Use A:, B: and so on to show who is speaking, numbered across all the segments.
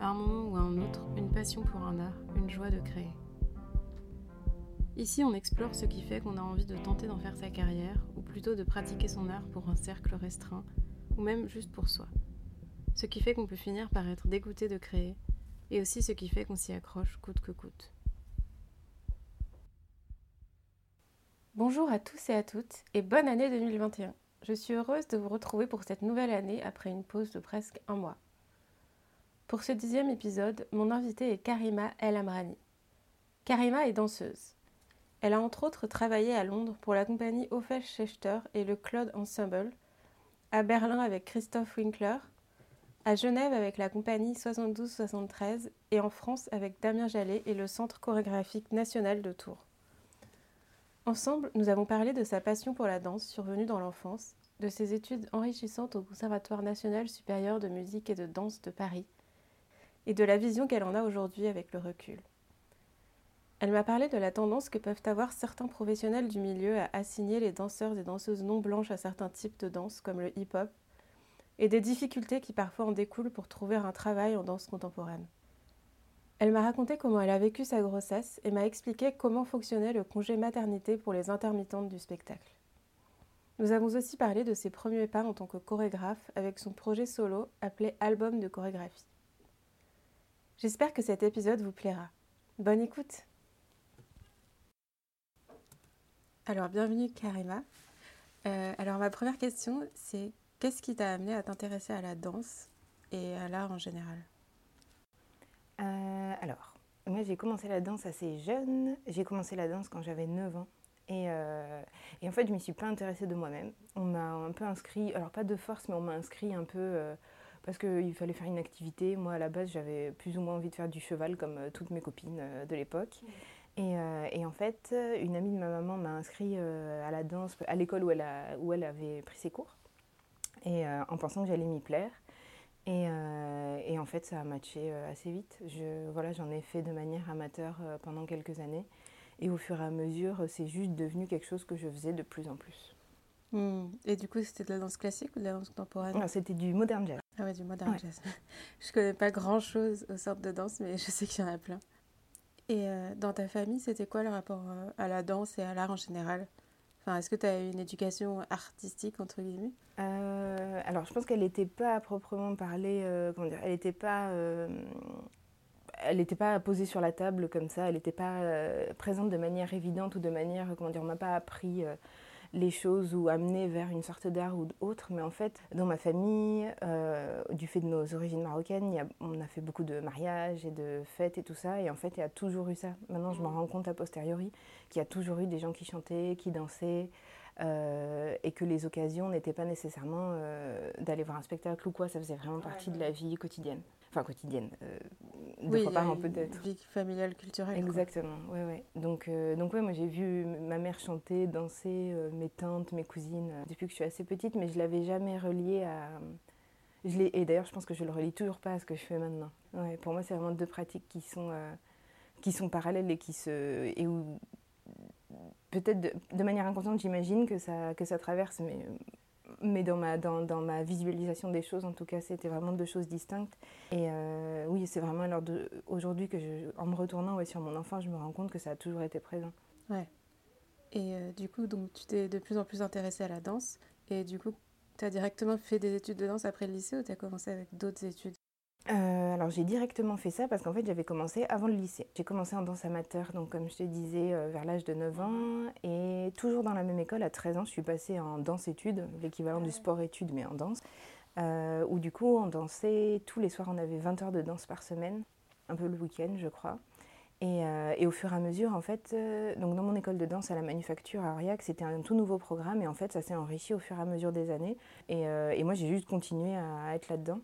A: À un moment ou à un autre, une passion pour un art, une joie de créer. Ici, on explore ce qui fait qu'on a envie de tenter d'en faire sa carrière, ou plutôt de pratiquer son art pour un cercle restreint, ou même juste pour soi. Ce qui fait qu'on peut finir par être dégoûté de créer, et aussi ce qui fait qu'on s'y accroche coûte que coûte.
B: Bonjour à tous et à toutes, et bonne année 2021. Je suis heureuse de vous retrouver pour cette nouvelle année après une pause de presque un mois. Pour ce dixième épisode, mon invitée est Karima El Amrani. Karima est danseuse. Elle a entre autres travaillé à Londres pour la compagnie Ophel Schechter et le Claude Ensemble, à Berlin avec Christophe Winkler, à Genève avec la compagnie 72-73 et en France avec Damien Jallet et le Centre chorégraphique national de Tours. Ensemble, nous avons parlé de sa passion pour la danse survenue dans l'enfance, de ses études enrichissantes au Conservatoire national supérieur de musique et de danse de Paris, et de la vision qu'elle en a aujourd'hui avec le recul. Elle m'a parlé de la tendance que peuvent avoir certains professionnels du milieu à assigner les danseurs et danseuses non blanches à certains types de danse, comme le hip-hop, et des difficultés qui parfois en découlent pour trouver un travail en danse contemporaine. Elle m'a raconté comment elle a vécu sa grossesse et m'a expliqué comment fonctionnait le congé maternité pour les intermittentes du spectacle. Nous avons aussi parlé de ses premiers pas en tant que chorégraphe avec son projet solo appelé Album de chorégraphie. J'espère que cet épisode vous plaira. Bonne écoute Alors, bienvenue Karima. Euh, alors, ma première question, c'est qu'est-ce qui t'a amené à t'intéresser à la danse et à l'art en général?
C: Euh, Alors, moi j'ai commencé la danse assez jeune. J'ai commencé la danse quand j'avais 9 ans. Et, euh, et, en fait, je m'y suis pas intéressée de moi-même. On m'a un peu inscrit, alors pas de force, mais on m'a inscrit un peu parce qu'il fallait faire une activité. Moi, à la base, j'avais plus ou moins envie de faire du cheval comme toutes mes copines de l'époque. Euh, et, en fait, une amie de ma maman m'a inscrit euh, à la danse à l'école où, elle où elle avait pris ses cours, et, euh, en pensant que j'allais m'y plaire. Et, et, en fait, ça a matché assez vite. Je, voilà, j'en ai fait de manière amateur pendant quelques années. Et au fur et à mesure, c'est juste devenu quelque chose que je faisais de plus en plus.
B: Hmm. Et du coup, c'était de la danse classique ou de la danse contemporaine?
C: C'était du modern jazz.
B: Ah ouais, du modern jazz. je connais pas grand-chose aux sortes de danse, mais je sais qu'il y en a plein. Et euh, dans ta famille, c'était quoi le rapport euh, à la danse et à l'art en général? Enfin, Est-ce que tu as eu une éducation artistique, entre guillemets?
C: Euh, Alors, je pense qu'elle n'était pas à proprement parler, comment dire, elle n'était pas... elle n'était pas posée sur la table comme ça, elle n'était pas présente de manière évidente ou de manière, comment dire, on m'a pas appris les choses ou amener vers une sorte d'art ou autre. Mais en fait, dans ma famille, euh, du fait de nos origines marocaines, on a fait beaucoup de mariages et de fêtes et tout ça. Et en fait, il y a toujours eu ça. Maintenant, je m'en rends compte a posteriori qu'il y a toujours eu des gens qui chantaient, qui dansaient. Euh, et que les occasions n'étaient pas nécessairement euh, d'aller voir un spectacle ou quoi, ça faisait vraiment partie de la vie quotidienne enfin quotidienne, euh,
B: oui, fois par peut-être. Vie familiale, culturelle.
C: Exactement, ouais, ouais. Donc, euh, donc ouais, moi j'ai vu ma mère chanter, danser, euh, mes tantes, mes cousines, euh, depuis que je suis assez petite, mais je l'avais jamais relié à. Je et d'ailleurs, je pense que je le relie toujours pas à ce que je fais maintenant. Ouais, pour moi, c'est vraiment deux pratiques qui sont, qui sont parallèles et qui se. Et où, peut-être de, de, manière inconsciente, j'imagine que ça, que ça traverse, mais mais dans ma, dans, dans, ma visualisation des choses, en tout cas, c'était vraiment deux choses distinctes. Et euh, oui, c'est vraiment aujourd'hui que, en me retournant sur mon enfant, je me rends compte que ça a toujours été présent.
B: Ouais. Et euh, du coup, donc, tu t'es de plus en plus intéressée à la danse. Et du coup, tu as directement fait des études de danse après le lycée ou tu as commencé avec d'autres études?
C: Euh, alors j'ai directement fait ça parce qu'en fait j'avais commencé avant le lycée. J'ai commencé en danse amateur, donc comme je te disais, euh, vers l'âge de 9 ans. Et toujours dans la même école, à 13 ans, je suis passée en danse-études, l'équivalent du sport-études mais en danse. Euh, où du coup on dansait tous les soirs, on avait 20 heures de danse par semaine, un peu le week-end je crois. Et, et, au fur et à mesure, en fait, donc dans mon école de danse à la manufacture à Aurillac, c'était un tout nouveau programme et en fait ça s'est enrichi au fur et à mesure des années. Et, et moi j'ai juste continué à être là-dedans.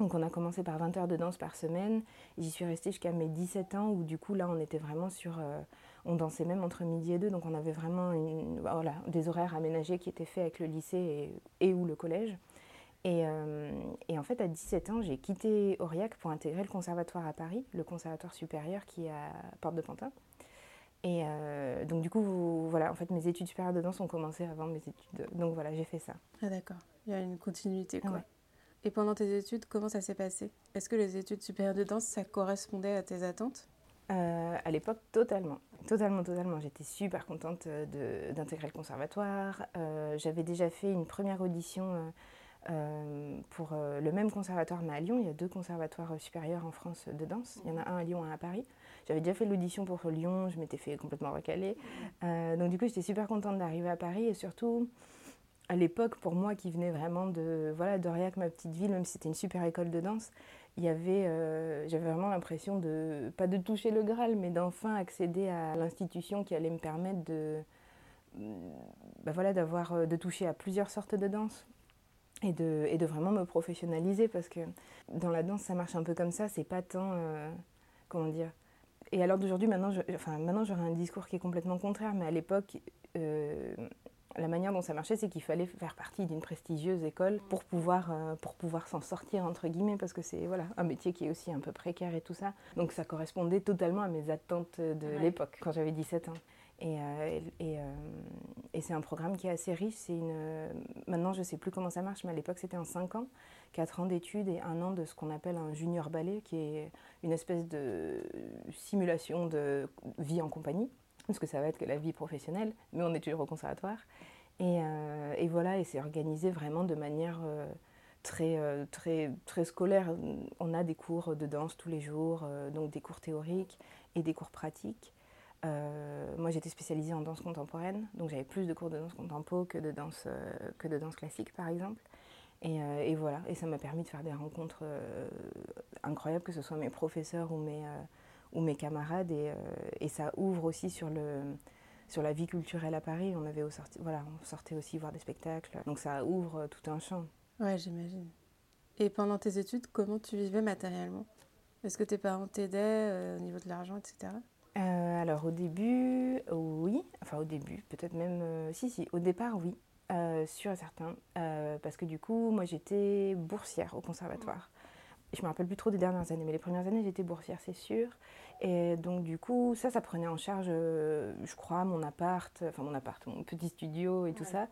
C: Donc on a commencé par 20 heures de danse par semaine. J'y suis restée jusqu'à mes 17 ans où du coup là on était vraiment sur... Euh, on dansait même entre midi et deux, donc on avait vraiment voilà, des horaires aménagés qui étaient faits avec le lycée et, ou le collège. Et, euh, et, en fait, à 17 ans, j'ai quitté Aurillac pour intégrer le conservatoire à Paris, le conservatoire supérieur qui est à Porte de Pantin. Et euh, donc, du coup, voilà, en fait, mes études supérieures de danse ont commencé avant mes études. Donc, voilà, j'ai fait ça.
B: Ah, d'accord. Il y a une continuité, quoi. Et pendant tes études, comment ça s'est passé? Est-ce que les études supérieures de danse, ça correspondait à tes attentes?
C: Euh, À l'époque, totalement. Totalement, totalement. J'étais super contente euh, d'intégrer le conservatoire. Euh, j'avais déjà fait une première audition pour le même conservatoire, mais à Lyon. Il y a deux conservatoires supérieurs en France de danse. Il y en a un à Lyon et un à Paris. J'avais déjà fait l'audition pour Lyon, je m'étais fait complètement recaler. donc du coup, j'étais super contente d'arriver à Paris et surtout, à l'époque, pour moi qui venais vraiment de voilà ma petite ville, même si c'était une super école de danse, il y avait, euh, j'avais vraiment l'impression de pas de toucher le Graal, mais d'enfin accéder à l'institution qui allait me permettre de mm, bah voilà d'avoir euh, de toucher à plusieurs sortes de danse et de, et de vraiment me professionnaliser parce que dans la danse ça marche un peu comme ça, c'est pas tant euh, comment dire. Et alors d'aujourd'hui maintenant, enfin maintenant j'aurais un discours qui est complètement contraire, mais à l'époque la manière dont ça marchait, c'est qu'il fallait faire partie d'une prestigieuse école pour pouvoir, euh, pour pouvoir s'en sortir, entre guillemets, parce que c'est voilà, un métier qui est aussi un peu précaire et tout ça. Donc ça correspondait totalement à mes attentes de l'époque, quand j'avais 17 ans. Et, euh, euh, et, c'est un programme qui est assez riche. C'est une, maintenant, je ne sais plus comment ça marche, mais à l'époque, c'était en 5 ans, 4 ans d'études et un an de ce qu'on appelle un junior ballet, qui est une espèce de simulation de vie en compagnie parce que ça va être que la vie professionnelle, mais on est toujours au conservatoire. Et, euh, voilà, et c'est organisé vraiment de manière euh, très, euh, très, très scolaire. On a des cours de danse tous les jours, donc des cours théoriques et des cours pratiques. moi, j'étais spécialisée en danse contemporaine, donc j'avais plus de cours de danse contempo que de danse, que de danse classique, par exemple. Et, et voilà, et ça m'a permis de faire des rencontres incroyables, que ce soit mes professeurs ou mes ou mes camarades. Et, euh, et, ça ouvre aussi sur, le, sur la vie culturelle à Paris. On, avait sorti, voilà, on sortait aussi voir des spectacles. Donc ça ouvre tout un champ.
B: Ouais, j'imagine. Et pendant tes études, comment tu vivais matériellement? Est-ce que tes parents t'aidaient euh, au niveau de l'argent, etc.
C: Euh, alors au début, oui. Enfin au début, peut-être même... si, si, au départ, oui. sûr et certain. parce que du coup, moi j'étais boursière au conservatoire je me rappelle plus trop des dernières années, mais les premières années, j'étais boursière, c'est sûr. Et donc, du coup, ça, ça prenait en charge, euh, je crois, mon appart, enfin mon appart, mon petit studio et tout ça.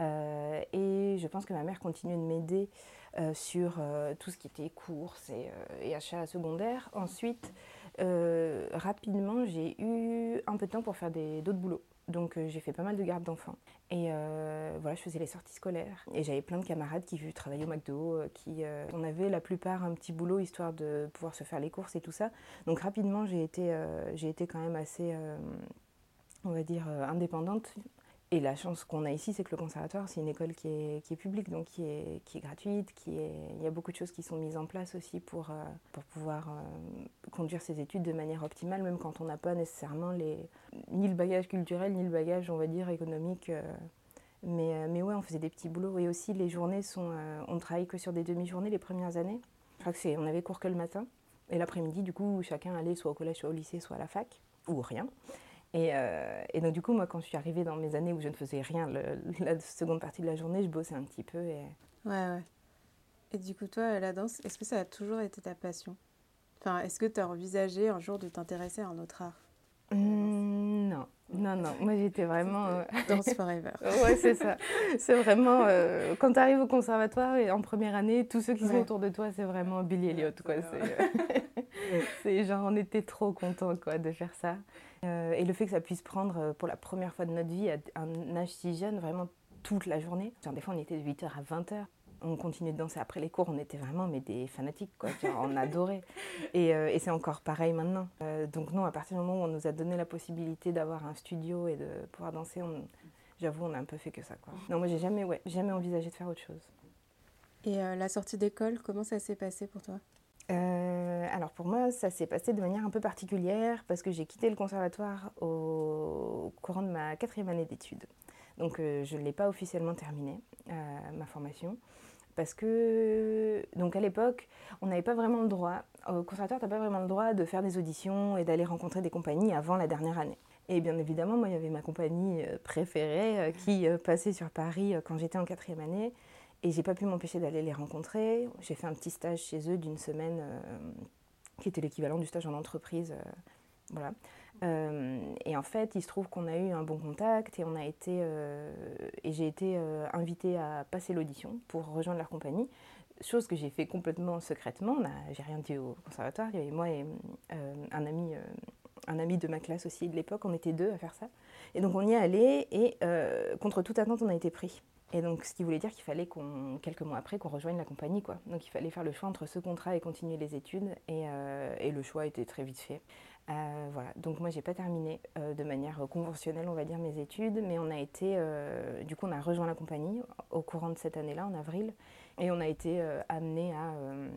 C: Euh, et je pense que ma mère continuait de m'aider euh, sur tout ce qui était courses et, et achats secondaires. Ensuite, rapidement, j'ai eu un peu de temps pour faire d'autres boulots. Donc euh, j'ai fait pas mal de garde d'enfants. Et euh, voilà, je faisais les sorties scolaires. Et j'avais plein de camarades qui travaillaient au McDo, euh, qui on avait la plupart un petit boulot histoire de pouvoir se faire les courses et tout ça. Donc rapidement, j'ai été, j'ai été quand même assez, on va dire, indépendante. Et la chance qu'on a ici, c'est que le conservatoire, c'est une école qui est, qui est publique, donc qui est, qui est gratuite. Qui est... Il y a beaucoup de choses qui sont mises en place aussi pour, euh, pour pouvoir euh, conduire ses études de manière optimale, même quand on n'a pas nécessairement les... ni le bagage culturel, ni le bagage, on va dire, économique. Euh. Mais, mais ouais, on faisait des petits boulots. Et aussi, les journées sont. on travaille que sur des demi-journées les premières années. C'est. On avait cours que le matin. Et l'après-midi, du coup, chacun allait soit au collège, soit au lycée, soit à la fac, ou rien. Euh, et, donc du coup, moi, quand je suis arrivée dans mes années où je ne faisais rien, la seconde partie de la journée, je bossais un petit peu. Et...
B: Ouais, ouais. Et du coup, toi, la danse, est-ce que ça a toujours été ta passion? Enfin, est-ce que tu as envisagé un jour de t'intéresser à un autre art?
C: Mmh, Non, non, non. Moi, j'étais vraiment... Euh,
B: danse forever.
C: ouais, c'est ça. C'est vraiment... Euh, quand tu arrives au conservatoire et en première année, tous ceux qui sont autour de toi, c'est vraiment Billy Elliot, quoi. C'est genre, on était trop contents, quoi, de faire ça. Euh, et le fait que ça puisse prendre euh, pour la première fois de notre vie à un âge si jeune, vraiment toute la journée. des fois, on était de 8h à 20h. On continuait de danser après les cours, on était vraiment mais des fanatiques, quoi. on adorait. Et, euh, et c'est encore pareil maintenant. donc non, à partir du moment où on nous a donné la possibilité d'avoir un studio et de pouvoir danser, j'avoue, on a un peu fait que ça, quoi. Non, moi, j'ai jamais, ouais, jamais envisagé de faire autre chose.
B: Et la sortie d'école, comment ça s'est passé pour toi?
C: Euh, alors pour moi, ça s'est passé de manière un peu particulière parce que j'ai quitté le conservatoire au courant de ma quatrième année d'études. Donc euh, je ne l'ai pas officiellement terminé, euh, ma formation, Parce que, donc à l'époque, on n'avait pas vraiment le droit, au conservatoire, tu n'as pas vraiment le droit de faire des auditions et d'aller rencontrer des compagnies avant la dernière année. Et bien évidemment, moi, il y avait ma compagnie euh, préférée qui passait sur Paris quand j'étais en quatrième année. Et j'ai pas pu m'empêcher d'aller les rencontrer. J'ai fait un petit stage chez eux d'une semaine qui était l'équivalent du stage en entreprise. voilà. et en fait, il se trouve qu'on a eu un bon contact et on a été et j'ai été invitée à passer l'audition pour rejoindre leur compagnie chose que j'ai fait complètement secrètement. J'ai rien dit au conservatoire. Il y avait moi et euh, un, ami, euh, un ami de ma classe aussi de l'époque. On était deux à faire ça. Et donc on y est allé et euh, contre toute attente, on a été pris. Et donc ce qui voulait dire qu'il fallait qu'on, quelques mois après, qu'on rejoigne la compagnie. Quoi. Donc il fallait faire le choix entre ce contrat et continuer les études. Et, et le choix était très vite fait. voilà. Donc moi j'ai pas terminé de manière conventionnelle, on va dire, mes études, mais on a été, du coup on a rejoint la compagnie au courant de cette année-là, en avril. Et on a été euh, amené à, euh,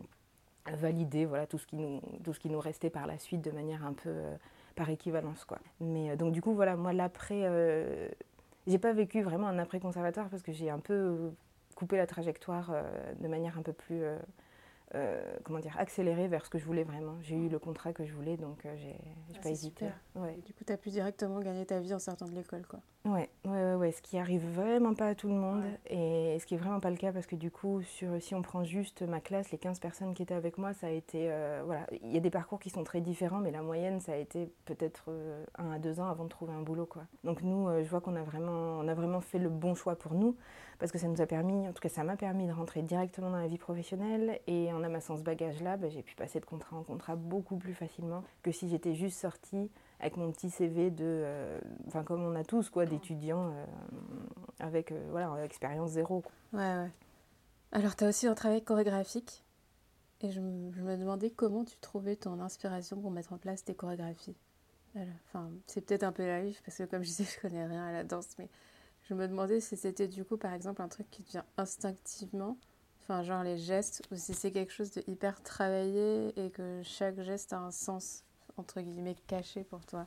C: valider voilà, tout, ce qui nous, tout ce qui nous restait par la suite de manière un peu euh, par équivalence. Quoi. Mais donc du coup, voilà, moi l'après, j'ai pas vécu vraiment un après conservatoire parce que j'ai un peu coupé la trajectoire de manière un peu plus euh, comment dire, accéléré vers ce que je voulais vraiment. J'ai eu le contrat que je voulais, donc euh, j'ai ah, pas hésité.
B: Ouais. Du coup, tu as pu directement gagner ta vie en sortant de l'école, quoi.
C: Ouais, ouais, ouais, ce qui arrive vraiment pas à tout le monde, et ce qui est vraiment pas le cas, parce que du coup, sur, si on prend juste ma classe, les 15 personnes qui étaient avec moi, ça a été, euh, voilà, il y a des parcours qui sont très différents, mais la moyenne, ça a été peut-être un à deux ans avant de trouver un boulot, quoi. Donc nous, je vois qu'on a vraiment, on a vraiment fait le bon choix pour nous, parce que ça nous a permis, en tout cas, ça m'a permis de rentrer directement dans la vie professionnelle, et en amassant ce bagage-là, bah, j'ai pu passer de contrat en contrat beaucoup plus facilement que si j'étais juste sortie avec mon petit CV de, euh, enfin comme on a tous quoi, d'étudiants euh, avec euh, voilà expérience zéro.
B: Ouais ouais. Alors tu as aussi un travail chorégraphique et je, me demandais comment tu trouvais ton inspiration pour mettre en place tes chorégraphies. Enfin c'est peut-être un peu naïf parce que comme je disais je connais rien à la danse mais je me demandais si c'était du coup par exemple un truc qui vient instinctivement Enfin, genre les gestes, ou si c'est quelque chose de hyper travaillé et que chaque geste a un sens, entre guillemets, caché pour toi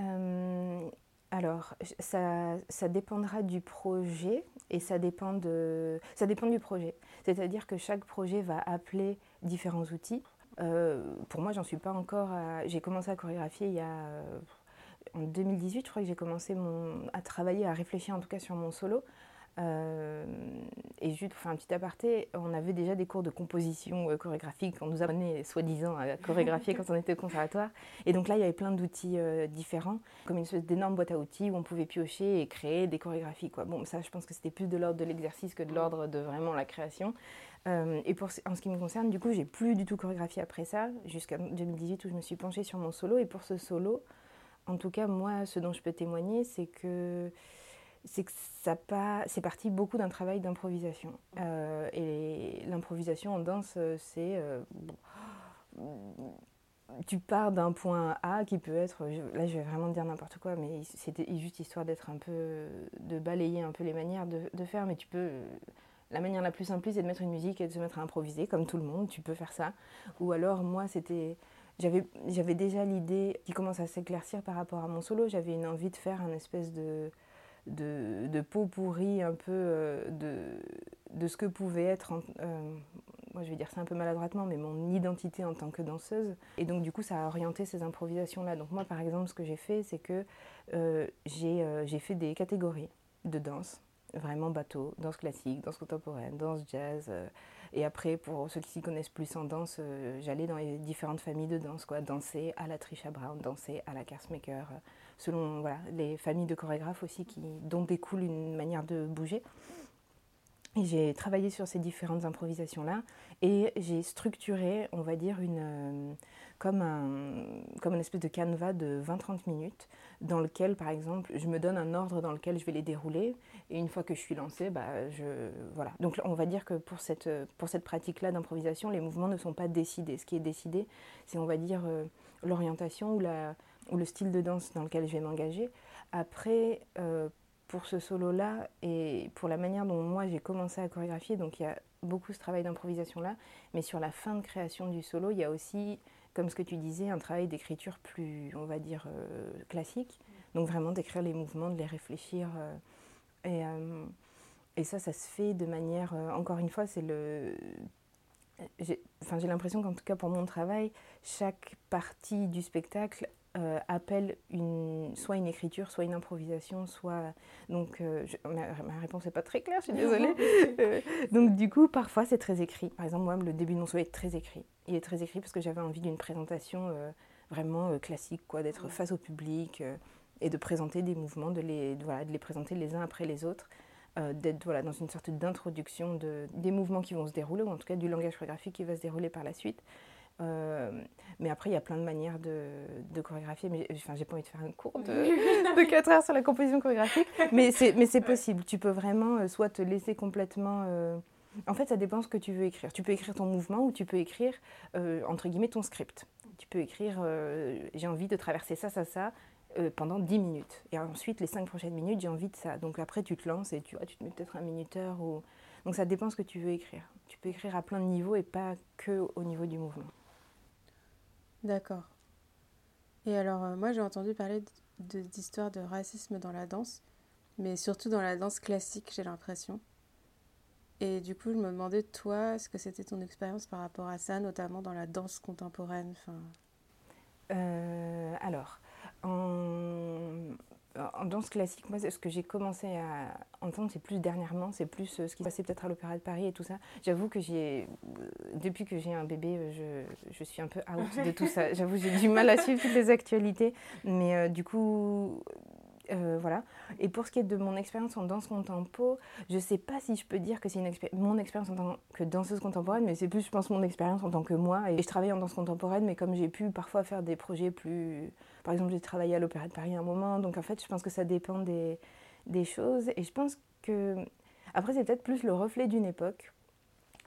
C: euh, Alors, ça, ça, dépendra du projet et ça dépend, de, ça dépend du projet. C'est-à-dire que chaque projet va appeler différents outils. Euh, pour moi, j'en suis pas encore. J'ai commencé à chorégraphier il y a. En 2018, je crois que j'ai commencé mon, à travailler, à réfléchir en tout cas sur mon solo. Euh, et juste pour faire un petit aparté, on avait déjà des cours de composition euh, chorégraphique. On nous apprenait soi-disant à chorégraphier quand on était au conservatoire. Et donc là, il y avait plein d'outils euh, différents, comme une espèce d'énorme boîte à outils où on pouvait piocher et créer des chorégraphies. Quoi. Bon, ça, je pense que c'était plus de l'ordre de l'exercice que de l'ordre de vraiment la création. et pour, en ce qui me concerne, du coup, j'ai plus du tout chorégraphié après ça, jusqu'à 2018 où je me suis penchée sur mon solo. Et pour ce solo, en tout cas, moi, ce dont je peux témoigner, c'est que c'est que ça pas, c'est parti beaucoup d'un travail d'improvisation. Euh, et l'improvisation en danse, c'est euh, tu pars d'un point A qui peut être, là je vais vraiment dire n'importe quoi, mais c'était juste histoire d'être un peu, de balayer un peu les manières de, de, faire, mais tu peux, la manière la plus simple c'est de mettre une musique et de se mettre à improviser, comme tout le monde, tu peux faire ça. Ou alors moi c'était, j'avais, déjà l'idée qui commence à s'éclaircir par rapport à mon solo, j'avais une envie de faire un espèce de de, de peau pourrie un peu euh, de, de, ce que pouvait être, euh, moi je vais dire ça un peu maladroitement, mais mon identité en tant que danseuse. Et donc du coup ça a orienté ces improvisations-là. Donc moi par exemple ce que j'ai fait c'est que euh, j'ai fait des catégories de danse, vraiment bateau, danse classique, danse contemporaine, danse jazz. Et après, pour ceux qui s'y connaissent plus en danse, j'allais dans les différentes familles de danse, quoi, danser à la Trisha Brown, danser à la Kersmaker, selon voilà, les familles de chorégraphes aussi, qui, dont découle une manière de bouger. Et j'ai travaillé sur ces différentes improvisations-là et j'ai structuré, on va dire, une, euh, comme, un, comme une espèce de canevas de 20-30 minutes dans lequel, par exemple, je me donne un ordre dans lequel je vais les dérouler et une fois que je suis lancée, bah, je, voilà. Donc on va dire que pour cette, pour cette pratique-là d'improvisation, les mouvements ne sont pas décidés. Ce qui est décidé, c'est, on va dire, euh, l'orientation ou ou le style de danse dans lequel je vais m'engager. Après, euh, pour ce solo-là et pour la manière dont moi j'ai commencé à chorégraphier, donc il y a beaucoup ce travail d'improvisation-là, mais sur la fin de création du solo, il y a aussi, comme ce que tu disais, un travail d'écriture plus, on va dire, euh, classique. Donc vraiment d'écrire les mouvements, de les réfléchir. Et, et ça, ça se fait de manière, encore une fois, c'est le... J'ai enfin, l'impression qu'en tout cas pour mon travail, chaque partie du spectacle euh, appelle une, soit une écriture, soit une improvisation, soit... Donc euh, ma, réponse n'est pas très claire, je suis désolée. Euh, donc du coup, parfois c'est très écrit. Par exemple, moi, le début de mon souhait est très écrit. Il est très écrit parce que j'avais envie d'une présentation vraiment classique, quoi, d'être face au public et de présenter des mouvements, de les, voilà, de les présenter les uns après les autres. d'être voilà, dans une sorte d'introduction de, des mouvements qui vont se dérouler, ou en tout cas du langage chorégraphique qui va se dérouler par la suite. Euh, mais après, il y a plein de manières de, de chorégraphier. Mais enfin, j'ai pas envie de faire un cours de, de 4 heures sur la composition chorégraphique. Mais c'est possible. Tu peux vraiment euh, soit te laisser complètement. Euh, en fait, ça dépend ce que tu veux écrire. Tu peux écrire ton mouvement ou tu peux écrire, entre guillemets, ton script. Tu peux écrire j'ai envie de traverser ça, ça, ça. Pendant 10 minutes. Et ensuite, les 5 prochaines minutes, j'ai envie de ça. Donc après, tu te lances et tu, vois, tu te mets peut-être un minuteur. Ou... Donc ça dépend ce que tu veux écrire. Tu peux écrire à plein de niveaux et pas que au niveau du mouvement.
B: D'accord. Et alors, euh, moi, j'ai entendu parler d'histoires de, racisme dans la danse, mais surtout dans la danse classique, j'ai l'impression. Et du coup, je me demandais, toi, ce que c'était ton expérience par rapport à ça, notamment dans la danse contemporaine
C: euh, Alors, en, en danse classique, moi, ce que j'ai commencé à entendre, c'est plus dernièrement, c'est plus euh, ce qui se passait peut-être à l'Opéra de Paris et tout ça. J'avoue que j'ai, euh, depuis que j'ai un bébé, euh, je, je, suis un peu out de tout ça. J'avoue, j'ai du mal à suivre toutes les actualités. Mais du coup, voilà. Et pour ce qui est de mon expérience en danse contempo, je ne sais pas si je peux dire que c'est mon expérience en tant que danseuse contemporaine, mais c'est plus, je pense, mon expérience en tant que moi. Et je travaille en danse contemporaine, mais comme j'ai pu parfois faire des projets plus par exemple, j'ai travaillé à l'Opéra de Paris un moment, donc en fait, je pense que ça dépend des, des choses. Et je pense que. Après, c'est peut-être plus le reflet d'une époque.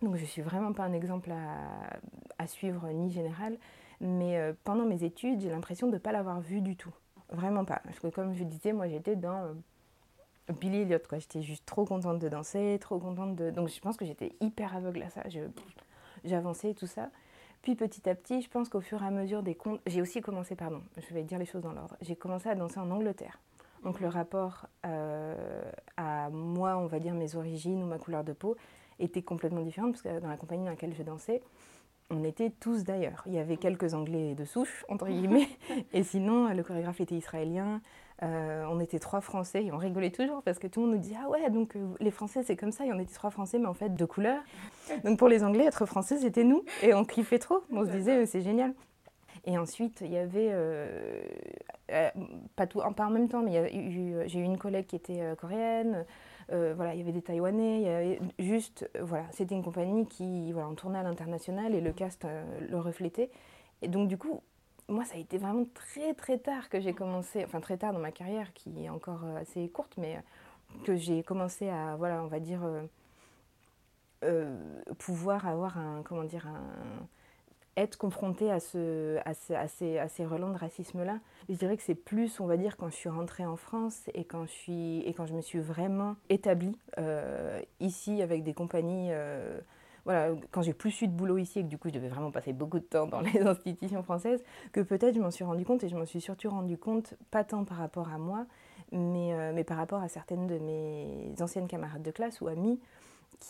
C: Donc, je suis vraiment pas un exemple à, à suivre ni général. Mais euh, pendant mes études, j'ai l'impression de ne pas l'avoir vu du tout. Vraiment pas. Parce que, comme je disais, moi, j'étais dans. Euh, Billy Elliot, quoi. J'étais juste trop contente de danser, trop contente de. Donc, je pense que j'étais hyper aveugle à ça. J'avançais et tout ça. Puis petit à petit, je pense qu'au fur et à mesure des comptes, j'ai aussi commencé, pardon, je vais dire les choses dans l'ordre, j'ai commencé à danser en Angleterre. Donc le rapport euh, à moi, on va dire mes origines ou ma couleur de peau, était complètement différent parce que dans la compagnie dans laquelle je dansais, on était tous d'ailleurs. Il y avait quelques Anglais de souche, entre guillemets, et sinon le chorégraphe était israélien, euh, on était trois Français et on rigolait toujours parce que tout le monde nous dit Ah ouais, donc euh, les Français c'est comme ça, et on était trois Français, mais en fait de couleur. Donc pour les Anglais, être Français c'était nous et on kiffait trop. On se disait C'est génial. Et ensuite, il y avait, euh, pas, tout, pas en même temps, mais j'ai eu une collègue qui était coréenne, voilà, il y avait des Taïwanais, il y avait juste, voilà, c'était une compagnie qui, voilà, on tournait à l'international et le cast le reflétait. Et donc, du coup, moi, ça a été vraiment très très tard que j'ai commencé, enfin très tard dans ma carrière, qui est encore euh, assez courte, mais euh, que j'ai commencé à, voilà, on va dire, euh, pouvoir avoir un, comment dire, un, être confrontée à, ce, à, à, ces, relents de racisme-là. Je dirais que c'est plus, on va dire, quand je suis rentrée en France et quand je, me suis vraiment établie ici avec des compagnies voilà, quand j'ai plus eu de boulot ici et que du coup je devais vraiment passer beaucoup de temps dans les institutions françaises, que peut-être je m'en suis rendu compte et je m'en suis surtout rendu compte, pas tant par rapport à moi, mais, euh, par rapport à certaines de mes anciennes camarades de classe ou amies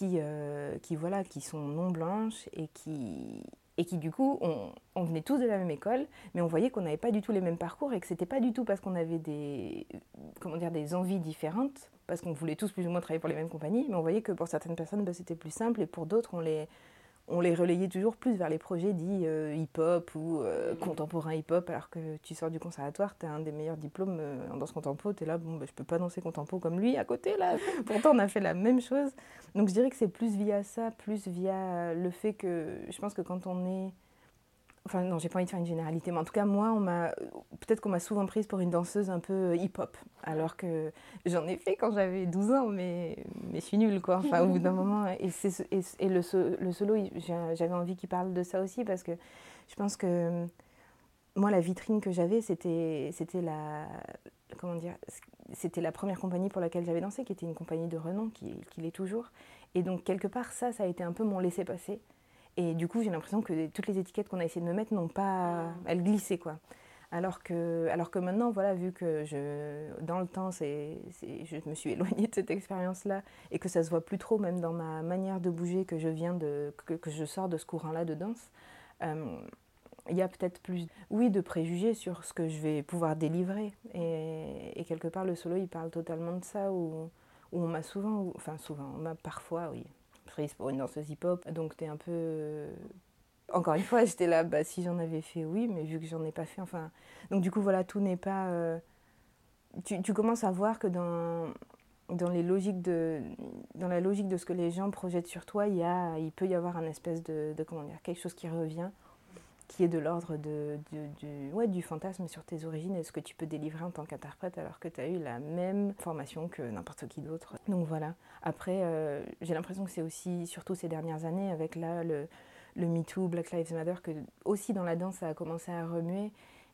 C: euh, qui, voilà, qui sont non blanches et qui, et qui du coup, on, venait tous de la même école, mais on voyait qu'on n'avait pas du tout les mêmes parcours et que c'était pas du tout parce qu'on avait des, comment dire, des envies différentes, parce qu'on voulait tous plus ou moins travailler pour les mêmes compagnies, mais on voyait que pour certaines personnes, bah, c'était plus simple et pour d'autres, on les, on les relayait toujours plus vers les projets dits euh, hip-hop ou euh, contemporain hip-hop, alors que tu sors du conservatoire, tu as un des meilleurs diplômes euh, en danse contempo, tu es là, bon, bah, je peux pas danser contempo comme lui à côté, là. Pourtant, on a fait la même chose. Donc, je dirais que c'est plus via ça, plus via le fait que je pense que quand on est Enfin, non, j'ai pas envie de faire une généralité, mais en tout cas, moi, peut-être qu'on m'a souvent prise pour une danseuse un peu euh, hip-hop, alors que j'en ai fait quand j'avais 12 ans, mais, je suis nulle, quoi. Enfin, au bout d'un moment, et, le, solo, j'avais envie qu'il parle de ça aussi, parce que je pense que moi, la vitrine que j'avais, c'était la première compagnie pour laquelle j'avais dansé, qui était une compagnie de renom, qui, qui l'est toujours. Et donc, quelque part, ça, ça a été un peu mon laisser-passer. Et du coup, j'ai l'impression que toutes les étiquettes qu'on a essayé de me mettre n'ont pas. Elles glissaient, quoi. Alors que, alors que maintenant, voilà, vu que je, dans le temps, c'est, je me suis éloignée de cette expérience-là et que ça se voit plus trop, même dans ma manière de bouger, que je viens de, que, que je sors de ce courant-là de danse, euh, il y a peut-être plus, oui, de préjugés sur ce que je vais pouvoir délivrer. Et, et quelque part, le solo, il parle totalement de ça, où, où on m'a souvent, enfin souvent, on m'a parfois, oui, pour une danseuse hip-hop, donc t'es un peu encore une fois, j'étais là, bah, si j'en avais fait, oui, mais vu que j'en ai pas fait, enfin. Donc, du coup, voilà, tout n'est pas. Euh, tu, commences à voir que dans, la logique de ce que les gens projettent sur toi, il, y a, il peut y avoir un espèce de comment dire, quelque chose qui revient, qui est de l'ordre de, du, ouais, du fantasme sur tes origines et ce que tu peux délivrer en tant qu'interprète alors que tu as eu la même formation que n'importe qui d'autre. Donc voilà. Après, euh, j'ai l'impression que c'est aussi, surtout ces dernières années, avec là le le MeToo, Black Lives Matter, que aussi dans la danse ça a commencé à remuer.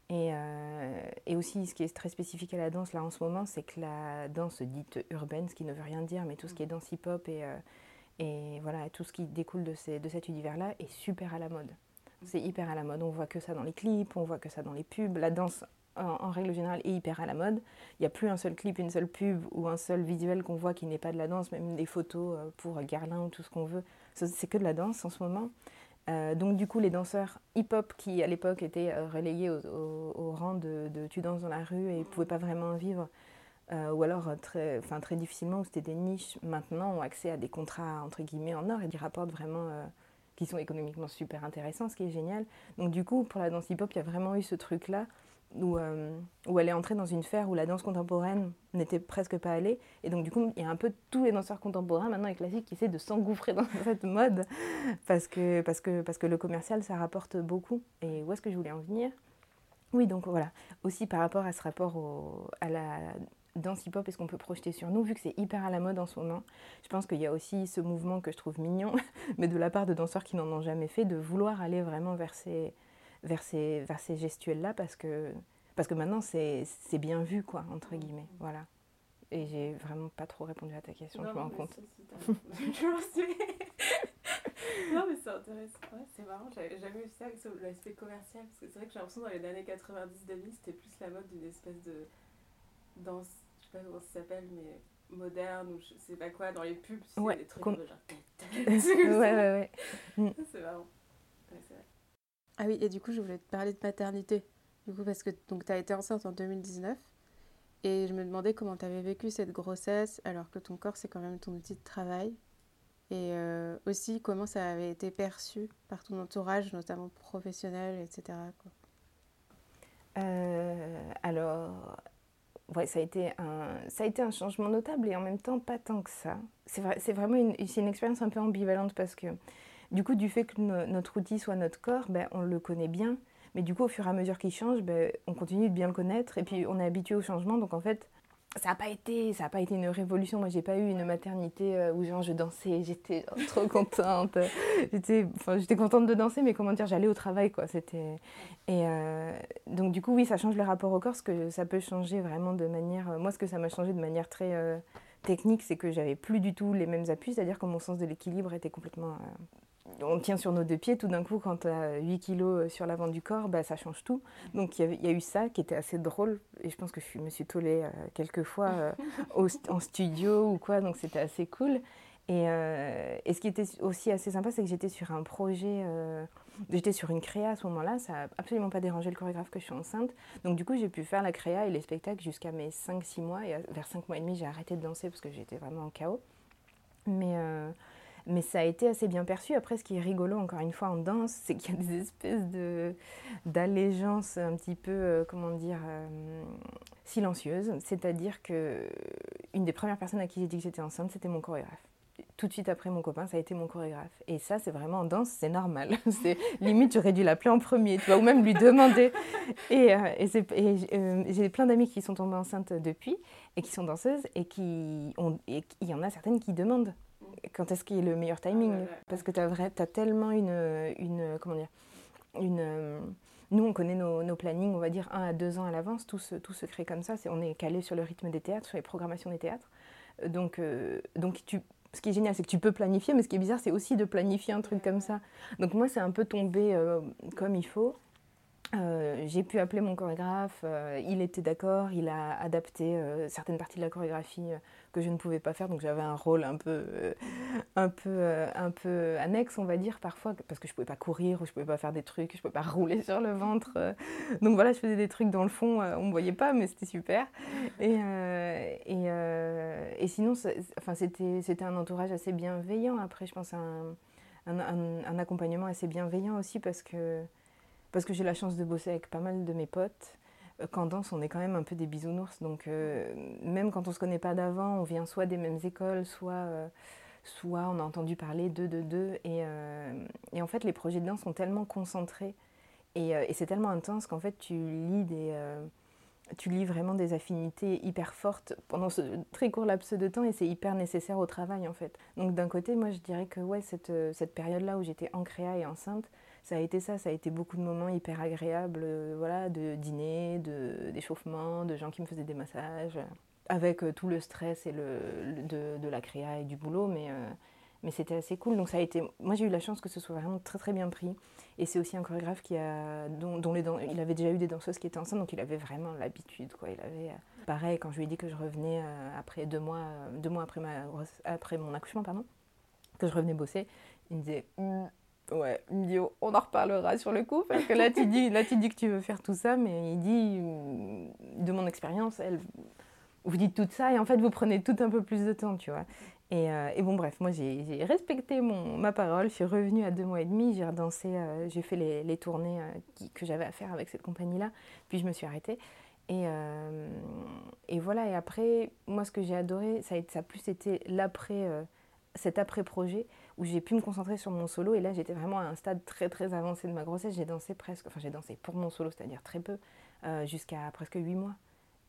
C: Et, euh, et, aussi, ce qui est très spécifique à la danse là en ce moment, c'est que la danse dite urbaine, ce qui ne veut rien dire, mais tout ce qui est danse hip-hop et, euh, et voilà, tout ce qui découle de, de cet univers-là est super à la mode. C'est hyper à la mode. On voit que ça dans les clips, on voit que ça dans les pubs. La danse, en, règle générale, est hyper à la mode. Il n'y a plus un seul clip, une seule pub ou un seul visuel qu'on voit qui n'est pas de la danse, même des photos euh, pour Garlin ou tout ce qu'on veut. C'est que de la danse en ce moment. Euh, donc du coup, les danseurs hip-hop qui à l'époque étaient euh, relayés au, rang de, tu danses dans la rue et ne pouvaient pas vraiment vivre, ou alors très, très difficilement, c'était des niches, maintenant ont accès à des contrats entre guillemets en or et qui rapportent vraiment, qui sont économiquement super intéressants, ce qui est génial. Donc du coup, pour la danse hip-hop, il y a vraiment eu ce truc-là où, euh, où, elle est entrée dans une sphère où la danse contemporaine n'était presque pas allée. Et donc, du coup, il y a un peu tous les danseurs contemporains, maintenant et classiques, qui essaient de s'engouffrer dans cette mode parce que, parce, que, parce que le commercial, ça rapporte beaucoup. Et où est-ce que je voulais en venir? Oui, donc voilà. Aussi par rapport à ce rapport au, à la danse hip-hop, est-ce qu'on peut projeter sur nous, vu que c'est hyper à la mode en ce moment Je pense qu'il y a aussi ce mouvement que je trouve mignon, mais de la part de danseurs qui n'en ont jamais fait, de vouloir aller vraiment vers ces vers ces, vers ces gestuels-là parce que, parce que maintenant c'est bien vu, quoi, entre guillemets. Voilà. Et j'ai vraiment pas trop répondu à ta question, je me rends compte.
B: non, mais c'est intéressant. Ouais, c'est marrant, j'avais jamais vu ça avec l'aspect commercial. Parce que c'est vrai que j'ai l'impression dans les années 90-2000, c'était plus la mode d'une espèce de danse, sais pas comment ça s'appelle, mais moderne ou je sais pas quoi, dans les pubs, c'est ouais, des trucs genre.
C: ouais, ouais, ouais.
B: C'est marrant. Ouais, c'est vrai.
A: Ah oui, et du coup, je voulais te parler de paternité. Du coup, parce que tu as été enceinte en 2019. Et je me demandais comment tu avais vécu cette grossesse, alors que ton corps, c'est quand même ton outil de travail. Et euh, aussi, comment ça avait été perçu par ton entourage, notamment professionnel, etc. Quoi.
C: Euh, alors, ouais, ça, a été un, ça a été un changement notable et en même temps pas tant que ça. C'est vrai, vraiment une, une expérience un peu ambivalente parce que du coup, du fait que notre outil soit notre corps, ben, on le connaît bien. Mais du coup, au fur et à mesure qu'il change, ben, on continue de bien le connaître. Et puis, on est habitué au changement. Donc, en fait, ça n'a pas été ça a pas été une révolution. Moi j'ai pas eu une maternité euh, où genre je dansais j'étais trop contente. J'étais enfin j'étais contente de danser mais comment dire j'allais au travail quoi. C'était et euh, donc du coup oui ça change le rapport au corps. Ce que ça peut changer vraiment de manière moi ce que ça m'a changé de manière très euh, technique c'est que j'avais plus du tout les mêmes appuis. C'est à dire que mon sens de l'équilibre était complètement on tient sur nos deux pieds, tout d'un coup, quand tu as 8 kilos sur l'avant du corps, bah, ça change tout. Donc il y, a eu ça qui était assez drôle, et je pense que je me suis tollée euh, quelques fois euh, en studio ou quoi, donc c'était assez cool. Euh, et, ce qui était aussi assez sympa, c'est que j'étais sur un projet, j'étais sur une créa à ce moment-là, ça n'a absolument pas dérangé le chorégraphe que je suis enceinte. Donc du coup, j'ai pu faire la créa et les spectacles jusqu'à mes 5-6 mois, et vers 5 mois et demi, j'ai arrêté de danser parce que j'étais vraiment en chaos. Mais mais ça a été assez bien perçu. Après, ce qui est rigolo, encore une fois, en danse, c'est qu'il y a des espèces de, un petit peu, euh, comment dire, euh, silencieuse. C'est-à-dire que une des premières personnes à qui j'ai dit que j'étais enceinte, c'était mon chorégraphe. Tout de suite après mon copain, ça a été mon chorégraphe. Et ça, c'est vraiment en danse, c'est normal. c'est limite, j'aurais dû l'appeler en premier, tu vois, ou même lui demander. Et, euh, j'ai plein d'amis qui sont tombées enceintes depuis et qui sont danseuses et qui ont, et il y en a certaines qui demandent quand est-ce qu'il est le meilleur timing? Parce que tu as, as, tellement une, une. Comment dire une, euh, Nous, on connaît nos, nos, plannings, on va dire un à deux ans à l'avance. Tout se, tout se crée comme ça. on est calé sur le rythme des théâtres, sur les programmations des théâtres. Donc, euh, donc tu, ce qui est génial, c'est que tu peux planifier, mais ce qui est bizarre, c'est aussi de planifier un truc comme ça. Donc moi, c'est un peu tombé euh, comme il faut. Euh, j'ai pu appeler mon chorégraphe, euh, il était d'accord, il a adapté euh, certaines parties de la chorégraphie que je ne pouvais pas faire, donc j'avais un rôle un peu, un, peu, un peu annexe, on va dire, parfois, parce que je ne pouvais pas courir ou je ne pouvais pas faire des trucs, je ne pouvais pas rouler sur le ventre. donc voilà, je faisais des trucs dans le fond, on ne me voyait pas, mais c'était super. Et, et, et, sinon, enfin, c'était un entourage assez bienveillant. Après, je pense un, un, un accompagnement assez bienveillant aussi, parce que parce que j'ai la chance de bosser avec pas mal de mes potes. Euh, Qu'en danse, on est quand même un peu des bisounours. Donc, euh, même quand on ne se connaît pas d'avant, on vient soit des mêmes écoles, soit, euh, soit on a entendu parler d'eux, de deux. Et, en fait, les projets de danse sont tellement concentrés et, et c'est tellement intense qu'en fait, tu lis, des, tu lis vraiment des affinités hyper fortes pendant ce très court laps de temps et c'est hyper nécessaire au travail, en fait. Donc, d'un côté, moi, je dirais que ouais, cette, cette période-là où j'étais en créa et enceinte, ça a été ça, ça a été beaucoup de moments hyper agréables, euh, voilà, de dîner, d'échauffement, de, gens qui me faisaient des massages, avec euh, tout le stress et le, de, de, la créa et du boulot, mais, euh, mais c'était assez cool. Donc ça a été, moi j'ai eu la chance que ce soit vraiment très très bien pris. Et c'est aussi un chorégraphe qui a, dont, il avait déjà eu des danseuses qui étaient enceintes, donc il avait vraiment l'habitude, quoi. Il avait, pareil, quand je lui ai dit que je revenais après deux mois, deux mois après, après mon accouchement, pardon, que je revenais bosser, il me disait... Ouais, il me dit on en reparlera sur le coup parce que là tu dis là tu dis que tu veux faire tout ça mais il dit de mon expérience elle vous dites tout ça et en fait vous prenez tout un peu plus de temps tu vois. Et, euh, bon bref moi j'ai respecté mon ma parole je suis revenue à deux mois et demi j'ai redansé euh, j'ai fait les, les tournées euh, que j'avais à faire avec cette compagnie là puis je me suis arrêtée. Et, et voilà et après moi ce que j'ai adoré ça a plus été l'après cet après projet où j'ai pu me concentrer sur mon solo. Et là, j'étais vraiment à un stade très très avancé de ma grossesse. J'ai dansé presque, enfin j'ai dansé pour mon solo, c'est-à-dire très peu, euh, jusqu'à presque 8 mois.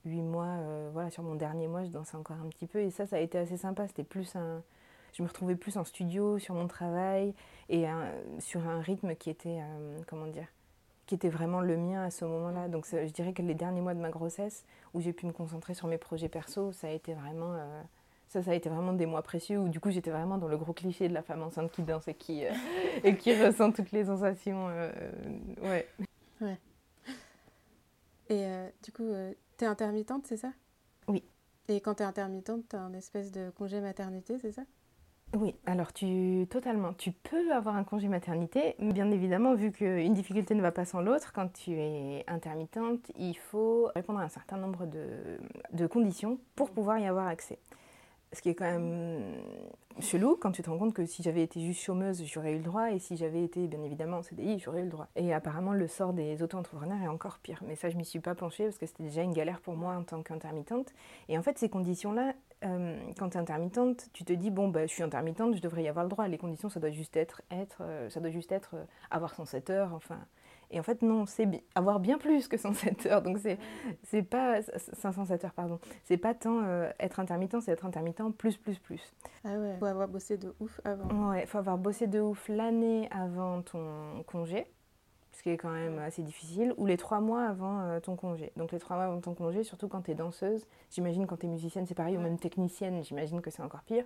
C: 8 mois, euh, voilà, sur mon dernier mois, je dansais encore un petit peu. Et ça, ça a été assez sympa. C'était plus un... Je me retrouvais plus en studio, sur mon travail, et sur un rythme qui était, euh, comment dire, qui était vraiment le mien à ce moment-là. Donc je dirais que les derniers mois de ma grossesse, où j'ai pu me concentrer sur mes projets perso, ça a été vraiment ça, ça a été vraiment des mois précieux où du coup j'étais vraiment dans le gros cliché de la femme enceinte qui danse et qui, euh, et qui ressent toutes les sensations. Euh, ouais.
B: Ouais. Et euh, du coup, tu es intermittente, c'est ça?
C: Oui.
B: Et quand tu es intermittente, tu as un espèce de congé maternité, c'est ça?
C: Oui, alors tu totalement, tu peux avoir un congé maternité, mais bien évidemment, vu qu'une difficulté ne va pas sans l'autre, quand tu es intermittente, il faut répondre à un certain nombre de, de conditions pour pouvoir y avoir accès. Ce qui est quand même chelou quand tu te rends compte que si j'avais été juste chômeuse, j'aurais eu le droit, et si j'avais été bien évidemment en CDI, j'aurais eu le droit. Et apparemment, le sort des auto-entrepreneurs est encore pire. Mais ça, je m'y suis pas penchée parce que c'était déjà une galère pour moi en tant qu'intermittente. Et en fait, ces conditions-là, euh, quand tu es intermittente, tu te dis bon, bah, je suis intermittente, je devrais y avoir le droit. Les conditions, ça doit juste être, être euh, ça doit juste être euh, avoir 107 heures, enfin. Et en fait, non, c'est avoir bien plus que 107 heures. Donc, c'est pas 507 heures, pardon. C'est pas tant euh, être intermittent, c'est être intermittent plus, plus, plus.
B: Ah ouais, faut avoir bossé de ouf avant.
C: Ouais, faut avoir bossé de ouf l'année avant ton congé, ce qui est quand même assez difficile, ou les trois mois avant euh, ton congé. Donc, les trois mois avant ton congé, surtout quand tu es danseuse, j'imagine quand tu es musicienne, c'est pareil, ou même technicienne, j'imagine que c'est encore pire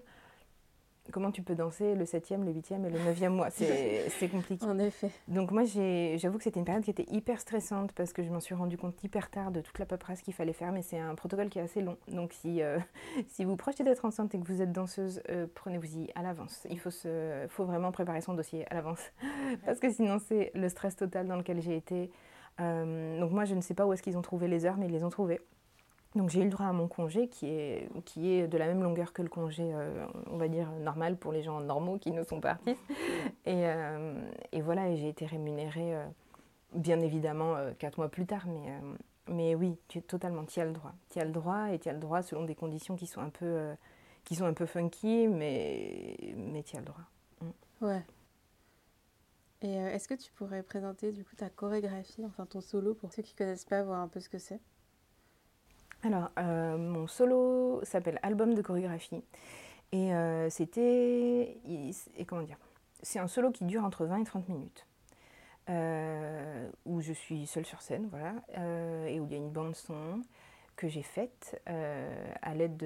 C: comment tu peux danser le 7e, le 8e et le 9e mois? C'est compliqué.
B: En effet.
C: Donc moi, j'avoue que c'était une période qui était hyper stressante parce que je m'en suis rendu compte hyper tard de toute la paperasse qu'il fallait faire, mais c'est un protocole qui est assez long. Donc si, euh, si vous projetez d'être enceinte et que vous êtes danseuse, euh, prenez-vous-y à l'avance. Il faut, se, faut vraiment préparer son dossier à l'avance parce que sinon c'est le stress total dans lequel j'ai été. Euh, donc moi, je ne sais pas où est-ce qu'ils ont trouvé les heures, mais ils les ont trouvées. Donc j'ai eu le droit à mon congé qui est, qui est de la même longueur que le congé, euh, on va dire, normal pour les gens normaux qui ne sont pas artistes. Et, euh, et voilà, et j'ai été rémunérée, euh, bien évidemment, quatre mois plus tard, mais, mais oui, tu, totalement, tu as le droit. Tu as le droit et tu as le droit selon des conditions qui sont un peu, qui sont un peu funky, mais, mais tu as le droit.
B: Mm. Ouais. Et est-ce que tu pourrais présenter du coup ta chorégraphie, enfin ton solo, pour ceux qui ne connaissent pas, voir un peu ce que c'est?
C: Alors, euh, mon solo s'appelle Album de chorégraphie. Et euh, c'était. Et comment dire C'est un solo qui dure entre 20 et 30 minutes. Euh, où je suis seule sur scène, voilà. et où il y a une bande-son que j'ai faite à l'aide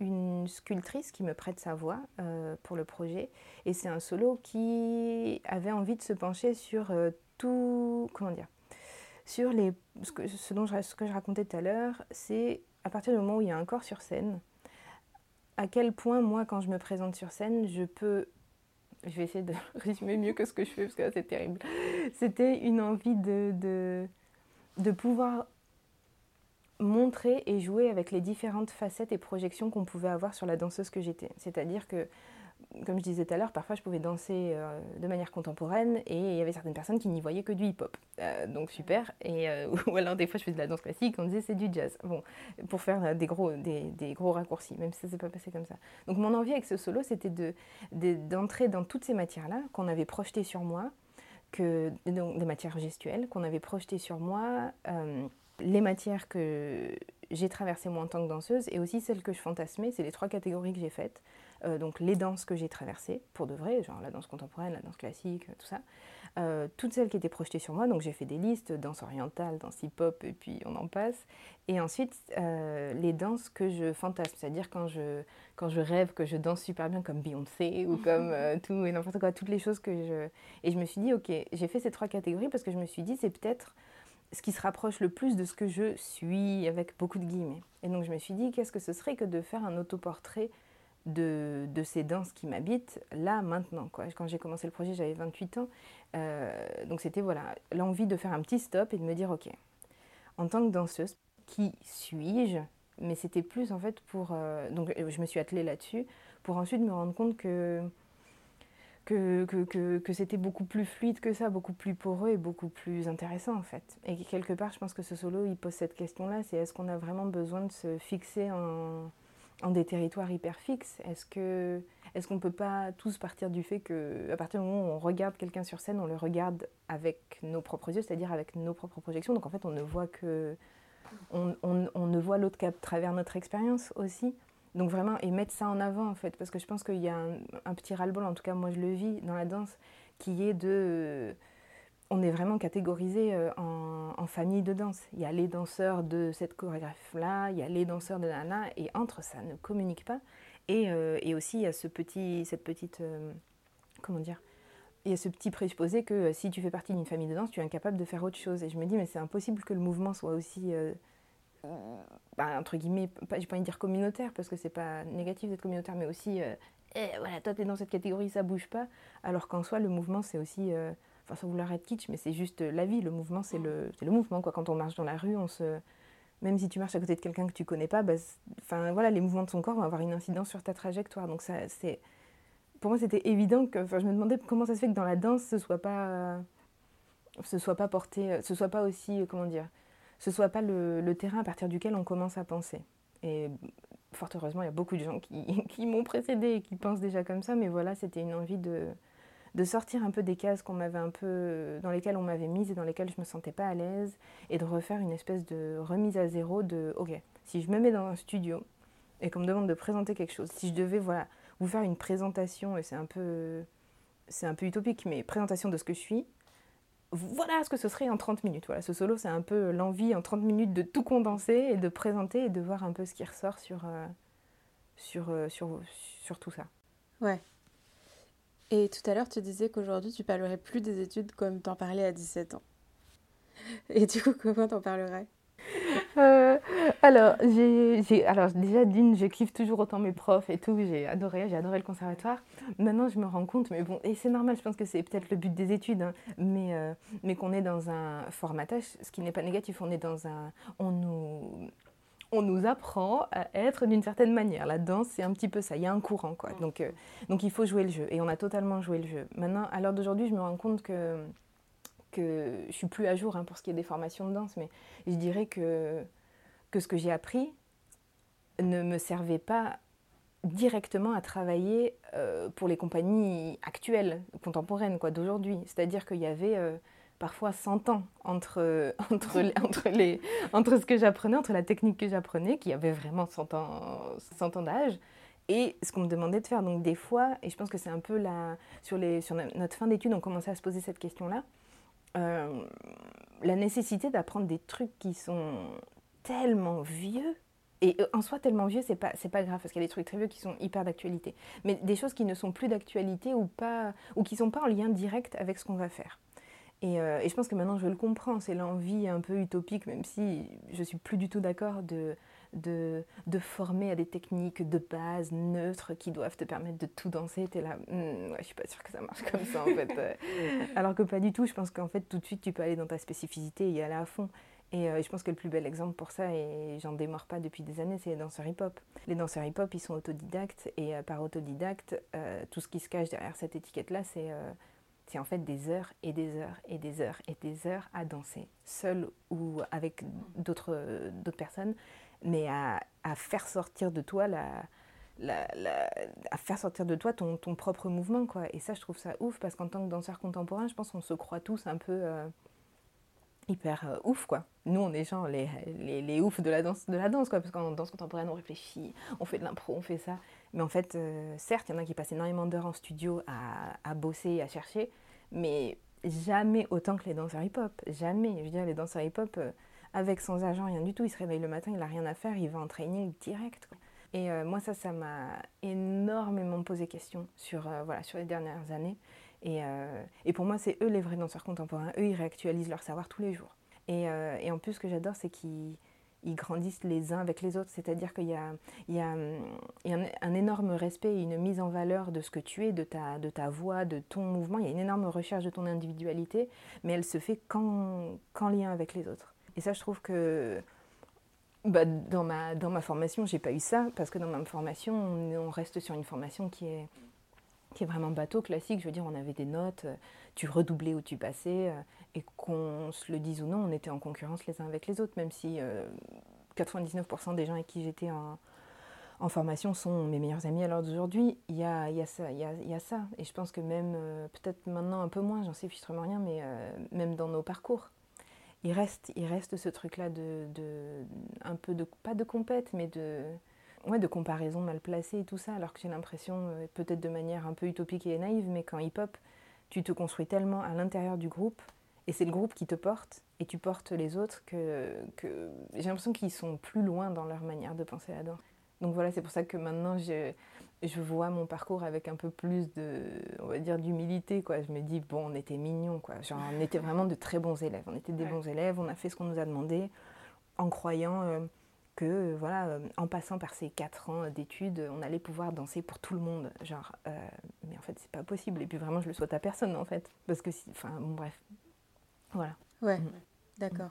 C: d'une sculptrice qui me prête sa voix pour le projet. Et c'est un solo qui avait envie de se pencher sur tout, comment dire, sur les, ce que, je, racontais tout à l'heure, c'est à partir du moment où il y a un corps sur scène, à quel point moi, quand je me présente sur scène, je peux je vais essayer de résumer mieux que ce que je fais parce que c'est terrible. C'était une envie de, de, de, pouvoir montrer et jouer avec les différentes facettes et projections qu'on pouvait avoir sur la danseuse que j'étais. C'est-à-dire que comme je disais tout à l'heure, parfois je pouvais danser euh, de manière contemporaine et il y avait certaines personnes qui n'y voyaient que du hip-hop. Euh, donc super. Et, euh, ou alors des fois je faisais de la danse classique, on disait c'est du jazz. Bon, pour faire des gros, des, des gros raccourcis, même si ça s'est pas passé comme ça. Donc mon envie avec ce solo, c'était de, d'entrer dans toutes ces matières-là qu'on avait projetées sur moi, que, donc des matières gestuelles qu'on avait projetées sur moi, les matières que j'ai traversées moi en tant que danseuse et aussi celles que je fantasmais, c'est les trois catégories que j'ai faites. Euh, donc les danses que j'ai traversées, pour de vrai, genre la danse contemporaine, la danse classique, tout ça, euh, toutes celles qui étaient projetées sur moi, donc j'ai fait des listes, danse orientale, danse hip-hop, et puis on en passe. Et ensuite, euh, les danses que je fantasme, c'est-à-dire quand je, quand je rêve que je danse super bien comme Beyoncé ou comme tout et n'importe quoi, toutes les choses que je... Et je me suis dit, ok, j'ai fait ces trois catégories parce que je me suis dit, c'est peut-être ce qui se rapproche le plus de ce que je suis, avec beaucoup de guillemets. Et donc je me suis dit, qu'est-ce que ce serait que de faire un autoportrait de, de ces danses qui m'habitent là, maintenant. Quand j'ai commencé le projet, j'avais 28 ans. Euh, donc c'était voilà, l'envie de faire un petit stop et de me dire, ok, en tant que danseuse, qui suis-je? Mais c'était plus en fait pour... Euh, donc je me suis attelée là-dessus pour ensuite me rendre compte que que, que, que, c'était beaucoup plus fluide que ça, beaucoup plus poreux et beaucoup plus intéressant en fait. Et quelque part, je pense que ce solo, il pose cette question-là, c'est est-ce qu'on a vraiment besoin de se fixer en, en des territoires hyper fixes? Est-ce que est-ce qu'on ne peut pas tous partir du fait que à partir du moment où on regarde quelqu'un sur scène, on le regarde avec nos propres yeux, c'est-à-dire avec nos propres projections? Donc en fait, on ne voit que on, on, on ne voit l'autre qu'à travers notre expérience aussi. Donc vraiment, et mettre ça en avant en fait, parce que je pense qu'il y a un, petit ras-le-bol, en tout cas moi je le vis dans la danse, qui est de on est vraiment catégorisé euh, en, famille de danse. Il y a les danseurs de cette chorégraphe-là, il y a les danseurs de Nana, et entre ça ne communique pas. Et, euh, et aussi, il y a ce petit, cette petite. Euh, comment dire il y a ce petit présupposé que si tu fais partie d'une famille de danse, tu es incapable de faire autre chose. Et je me dis, mais c'est impossible que le mouvement soit aussi. Bah, entre guillemets, pas, j'ai pas envie de dire communautaire, parce que c'est pas négatif d'être communautaire, mais aussi. Eh, voilà, toi, tu es dans cette catégorie, ça bouge pas. Alors qu'en soi, le mouvement, c'est aussi enfin sans vouloir être kitsch, mais c'est juste la vie, le mouvement, c'est le, mouvement. Quoi. Quand on marche dans la rue, on se... même si tu marches à côté de quelqu'un que tu connais pas, bah, enfin, voilà, les mouvements de son corps vont avoir une incidence sur ta trajectoire. Donc ça, c'est... Pour moi, c'était évident que... Je me demandais comment ça se fait que dans la danse, ce soit pas... Ce soit pas porté... Ce soit pas aussi... Comment dire Ce soit pas le, terrain à partir duquel on commence à penser. Et fort heureusement, il y a beaucoup de gens qui, m'ont précédé et qui pensent déjà comme ça, mais voilà, c'était une envie de sortir un peu des cases qu'on m'avait un peu dans lesquelles on m'avait mise et dans lesquelles je me sentais pas à l'aise et de refaire une espèce de remise à zéro de ok si je me mets dans un studio et qu'on me demande de présenter quelque chose si je devais voilà vous faire une présentation et c'est un peu c'est un peu utopique mais présentation de ce que je suis voilà ce que ce serait en 30 minutes. Voilà, ce solo, c'est un peu l'envie en 30 minutes de tout condenser et de présenter et de voir un peu ce qui ressort sur, euh, sur, euh, sur, sur tout ça.
B: Ouais, et tout à l'heure, tu disais qu'aujourd'hui, tu parlerais plus des études comme t'en parlais à 17 ans. Et du coup, comment t'en parlerais?
C: Euh, alors, j'ai, alors, déjà, d'une, je kiffe toujours autant mes profs et tout. J'ai adoré, j'ai adoré le conservatoire. Maintenant, je me rends compte, mais bon, et c'est normal, je pense que c'est peut-être le but des études, hein, mais, euh, mais qu'on est dans un formatage, ce qui n'est pas négatif. On est dans un. On nous on nous apprend à être d'une certaine manière. La danse, c'est un petit peu ça. Il y a un courant, quoi. Donc, euh, donc il faut jouer le jeu. Et on a totalement joué le jeu. Maintenant, à l'heure d'aujourd'hui, je me rends compte que, que je suis plus à jour hein, pour ce qui est des formations de danse, mais je dirais que, que ce que j'ai appris ne me servait pas directement à travailler euh, pour les compagnies actuelles, contemporaines, quoi, d'aujourd'hui. C'est-à-dire qu'il y avait... Euh, parfois 100 ans entre, entre, les, entre ce que j'apprenais, entre la technique que j'apprenais, qui avait vraiment 100 ans, 100 ans d'âge, et ce qu'on me demandait de faire. Donc des fois, et je pense que c'est un peu la, sur, les, sur notre fin d'études, on commençait à se poser cette question-là, euh, la nécessité d'apprendre des trucs qui sont tellement vieux et en soi, tellement vieux, c'est pas, pas grave, parce qu'il y a des trucs très vieux qui sont hyper d'actualité. Mais des choses qui ne sont plus d'actualité ou, pas, ou qui sont pas en lien direct avec ce qu'on va faire. Et, et, je pense que maintenant je le comprends, c'est l'envie un peu utopique, même si je suis plus du tout d'accord de, de, de, former à des techniques de base neutres qui doivent te permettre de tout danser. Tu es là, hmm, ouais, je suis pas sûre que ça marche comme ça en fait. Alors que pas du tout, je pense qu'en fait tout de suite tu peux aller dans ta spécificité et y aller à fond. Et euh, je pense que le plus bel exemple pour ça, et j'en démords pas depuis des années, c'est les danseurs hip-hop. Les danseurs hip-hop, ils sont autodidactes, et euh, par autodidacte, euh, tout ce qui se cache derrière cette étiquette-là, c'est c'est en fait des heures et des heures et des heures et des heures à danser, seul ou avec d'autres personnes, mais à, faire sortir de toi la, à faire sortir de toi ton, ton, propre mouvement quoi et ça je trouve ça ouf parce qu'en tant que danseur contemporain je pense qu'on se croit tous un peu hyper euh, ouf quoi. Nous on est genre les, les, les, oufs de la danse de la danse quoi parce qu'en danse contemporaine on réfléchit, on fait de l'impro, on fait ça. Mais en fait euh, certes, il y en a qui passent énormément d'heures en studio à, à bosser, à chercher, mais jamais autant que les danseurs hip-hop, jamais. Je veux dire les danseurs hip-hop euh, avec sans agent, rien du tout, il se réveille le matin, il a rien à faire, il va en training direct. Et moi ça ça m'a énormément posé question sur voilà, sur les dernières années. Et, euh, et, pour moi, c'est eux les vrais danseurs contemporains. Eux, ils réactualisent leur savoir tous les jours. Et, euh, en plus, ce que j'adore, c'est qu'ils ils grandissent les uns avec les autres. C'est-à-dire qu'il y a, un, énorme respect et une mise en valeur de ce que tu es, de ta, voix, de ton mouvement. Il y a une énorme recherche de ton individualité, mais elle se fait qu'en lien avec les autres. Et ça, je trouve que bah, dans, ma, dans ma formation, j'ai pas eu ça, parce que dans ma formation, on, reste sur une formation qui est qui est vraiment bateau classique. Je veux dire, on avait des notes, euh, tu redoublais ou tu passais, euh, et qu'on se le dise ou non, on était en concurrence les uns avec les autres, même si 99% euh, des gens avec qui j'étais en, formation sont mes meilleurs amis à l'heure d'aujourd'hui. Il y a, ça, y a ça. Et je pense que même, peut-être maintenant un peu moins, j'en sais fichtrement rien, mais même dans nos parcours, il reste, il reste ce truc-là de, un peu de, pas de compète, mais de ouais, de comparaison mal placée et tout ça, alors que j'ai l'impression, euh, peut-être de manière un peu utopique et naïve, mais qu'en hip-hop, tu te construis tellement à l'intérieur du groupe, et c'est le groupe qui te porte, et tu portes les autres, que, que j'ai l'impression qu'ils sont plus loin dans leur manière de penser là-dedans. Donc voilà, c'est pour ça que maintenant, je, je vois mon parcours avec un peu plus de, on va dire, d'humilité, quoi. Je me dis, bon, on était mignons, quoi. Genre, on était vraiment de très bons élèves. On était des bons élèves, on a fait ce qu'on nous a demandé, en croyant... Euh, que euh, voilà, euh, en passant par ces quatre ans d'études, on allait pouvoir danser pour tout le monde. Genre, euh, mais en fait, c'est pas possible. Et puis vraiment, je le souhaite à personne, en fait. Parce que, enfin, bon, bref. Voilà.
B: Ouais, mm. d'accord.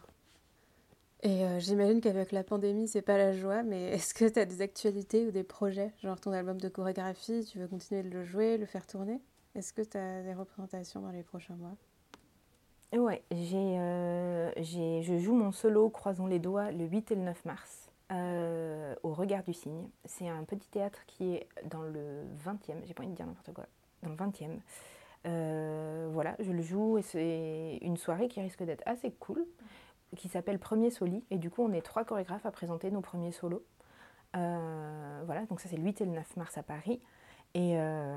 B: Et j'imagine qu'avec la pandémie, c'est pas la joie, mais est-ce que tu as des actualités ou des projets? Genre ton album de chorégraphie, tu veux continuer de le jouer, le faire tourner? Est-ce que tu as des représentations dans les prochains mois?
C: Ouais, j'ai, je joue mon solo Croisons les doigts le 8 et le 9 mars. Euh, au Regard du Cygne. C'est un petit théâtre qui est dans le 20e, j'ai pas envie de dire n'importe quoi, dans le 20e. Euh, voilà, je le joue et c'est une soirée qui risque d'être assez cool, qui s'appelle Premier Soli. Et du coup, on est trois chorégraphes à présenter nos premiers solos. Euh, voilà, donc ça c'est le 8 et le 9 mars à Paris. Et euh,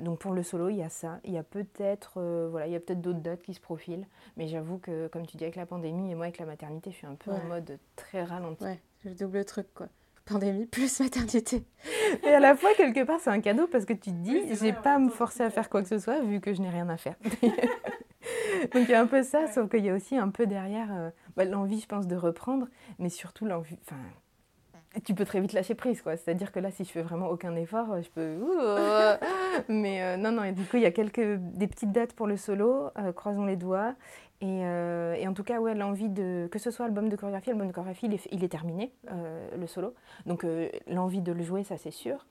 C: donc pour le solo, il y a ça. Il y a peut-être euh, voilà, il y a peut-être d'autres dates qui se profilent. Mais j'avoue que, comme tu dis, avec la pandémie et moi avec la maternité, je suis un peu en mode très ralenti.
B: Ouais, le double truc quoi. Pandémie plus maternité.
C: Et à la fois, quelque part, c'est un cadeau parce que tu te dis, j'ai pas à me forcer à faire quoi que ce soit vu que je n'ai rien à faire. donc il y a un peu ça, sauf qu'il y a aussi un peu derrière euh, bah, l'envie, je pense, de reprendre, mais surtout l'envie. Enfin, tu peux très vite lâcher prise, quoi. C'est-à-dire que là, si je fais vraiment aucun effort, je peux. mais euh, non, non, et du coup, il y a quelques des petites dates pour le solo, euh, croisons les doigts. Et, et, en tout cas, ouais, l'envie de. Que ce soit album de chorégraphie, album de chorégraphie, il est, il est terminé, le solo. Donc, l'envie de le jouer, ça, c'est sûr.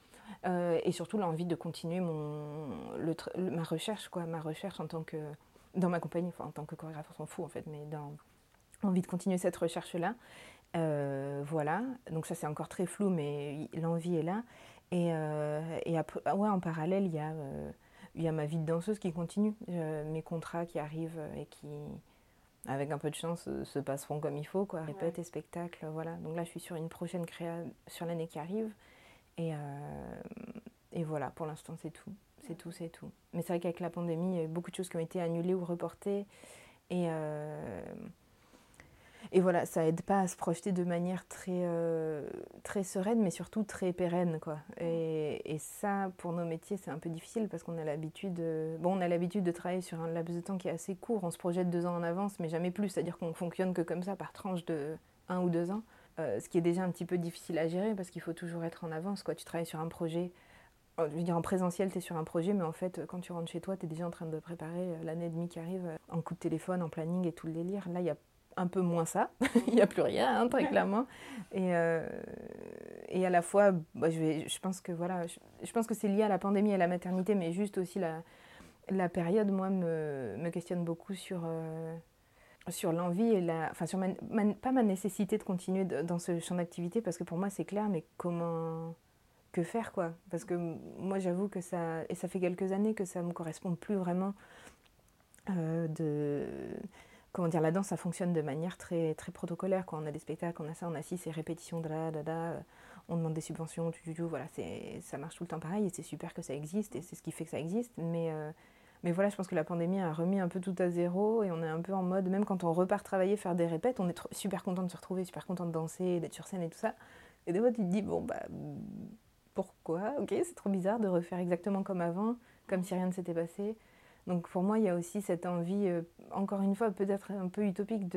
C: et surtout, l'envie de continuer mon, le, ma recherche, quoi. Ma recherche en tant que. Dans ma compagnie, enfin, en tant que chorégraphe, on s'en fout, en fait, mais dans. Envie de continuer cette recherche-là. Euh, voilà, donc ça c'est encore très flou, mais l'envie est là. Et, euh, et après, ah ouais, en parallèle, il y, a, euh, il y a ma vie de danseuse qui continue, mes contrats qui arrivent et qui, avec un peu de chance, se passeront comme il faut, quoi. Répète et spectacle, voilà. Donc là, je suis sur une prochaine créa sur l'année qui arrive. Et, et voilà, pour l'instant, c'est tout. C'est tout, c'est tout. Mais c'est vrai qu'avec la pandémie, il y a eu beaucoup de choses qui ont été annulées ou reportées. Et et voilà, ça aide pas à se projeter de manière très, euh, très sereine, mais surtout très pérenne. Quoi. Et, et ça, pour nos métiers, c'est un peu difficile parce qu'on a l'habitude bon, on a l'habitude de travailler sur un laps de temps qui est assez court. On se projette deux ans en avance, mais jamais plus. C'est-à-dire qu'on fonctionne que comme ça, par tranche de un ou deux ans. Euh, ce qui est déjà un petit peu difficile à gérer parce qu'il faut toujours être en avance. Quoi. Tu travailles sur un projet, euh, je veux dire en présentiel, tu es sur un projet, mais en fait, quand tu rentres chez toi, tu es déjà en train de préparer l'année et demie qui arrive en coup de téléphone, en planning et tout le délire. Là, il y a un peu moins ça. Il n'y a plus rien, hein, très clairement. Et, euh, et à la fois, bah, je, vais, je pense que voilà, je, pense que c'est lié à la pandémie et à la maternité, mais juste aussi la, la période, moi, me, me questionne beaucoup sur, euh, sur l'envie et la. Enfin, sur pas ma nécessité de continuer dans ce champ d'activité, parce que pour moi, c'est clair, mais comment. Que faire, quoi Parce que moi, j'avoue que ça. Et ça fait quelques années que ça me correspond plus vraiment euh, de comment dire, la danse, ça fonctionne de manière très, très protocolaire. Quand on a des spectacles, on a ça, on a ci, c'est répétition, da, on demande des subventions, tu, tu, voilà, ça marche tout le temps pareil et c'est super que ça existe et c'est ce qui fait que ça existe. Mais, euh, mais voilà, je pense que la pandémie a remis un peu tout à zéro et on est un peu en mode, même quand on repart travailler, faire des répètes, on est super content de se retrouver, super content de danser, d'être sur scène et tout ça. Et des fois, tu te dis, bon, bah, pourquoi Ok, c'est trop bizarre de refaire exactement comme avant, comme si rien ne s'était passé. Donc pour moi, il y a aussi cette envie, euh, encore une fois, peut-être un peu utopique,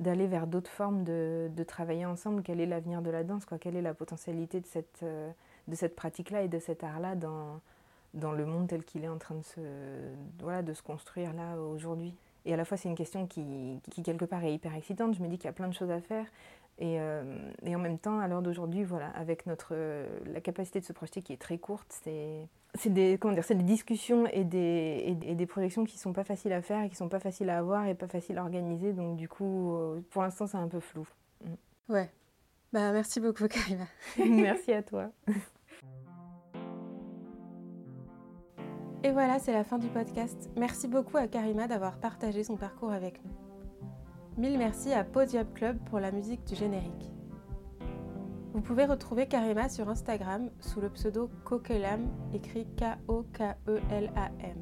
C: d'aller vers d'autres formes de, travailler ensemble. Quel est l'avenir de la danse Quelle est la potentialité de cette, euh, de cette pratique-là et de cet art-là dans, dans le monde tel qu'il est en train de se, de se construire là aujourd'hui? Et à la fois, c'est une question qui, qui, quelque part, est hyper excitante. Je me dis qu'il y a plein de choses à faire. Et, euh, et en même temps, à l'heure d'aujourd'hui, voilà, avec notre, la capacité de se projeter qui est très courte, c'est c'est des, comment dire, c'est des discussions et des, et, des projections qui sont pas faciles à faire et qui sont pas faciles à avoir et pas faciles à organiser. Donc du coup, euh, pour l'instant, c'est un peu flou.
B: Mm. Ouais. Bah merci beaucoup, Karima.
C: merci à toi.
B: Et voilà, c'est la fin du podcast. Merci beaucoup à Karima d'avoir partagé son parcours avec nous. Mille merci à Podium Club pour la musique du générique. Vous pouvez retrouver Karima sur Instagram sous le pseudo Kokelam, écrit K-O-K-E-L-A-M.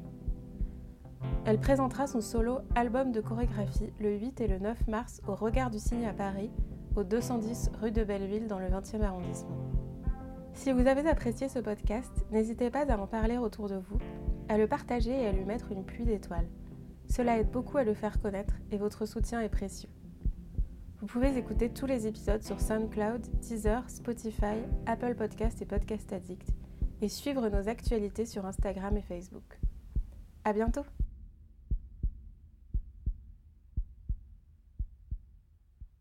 B: Elle présentera son solo album de chorégraphie le 8 et le 9 mars au Regard du Cygne à Paris, au 210 rue de Belleville dans le 20e arrondissement. Si vous avez apprécié ce podcast, n'hésitez pas à en parler autour de vous, à le partager et à lui mettre une pluie d'étoiles. Cela aide beaucoup à le faire connaître et votre soutien est précieux. Vous pouvez écouter tous les épisodes sur SoundCloud, Deezer, Spotify, Apple Podcast et Podcast Addict et suivre nos actualités sur Instagram et Facebook. À bientôt!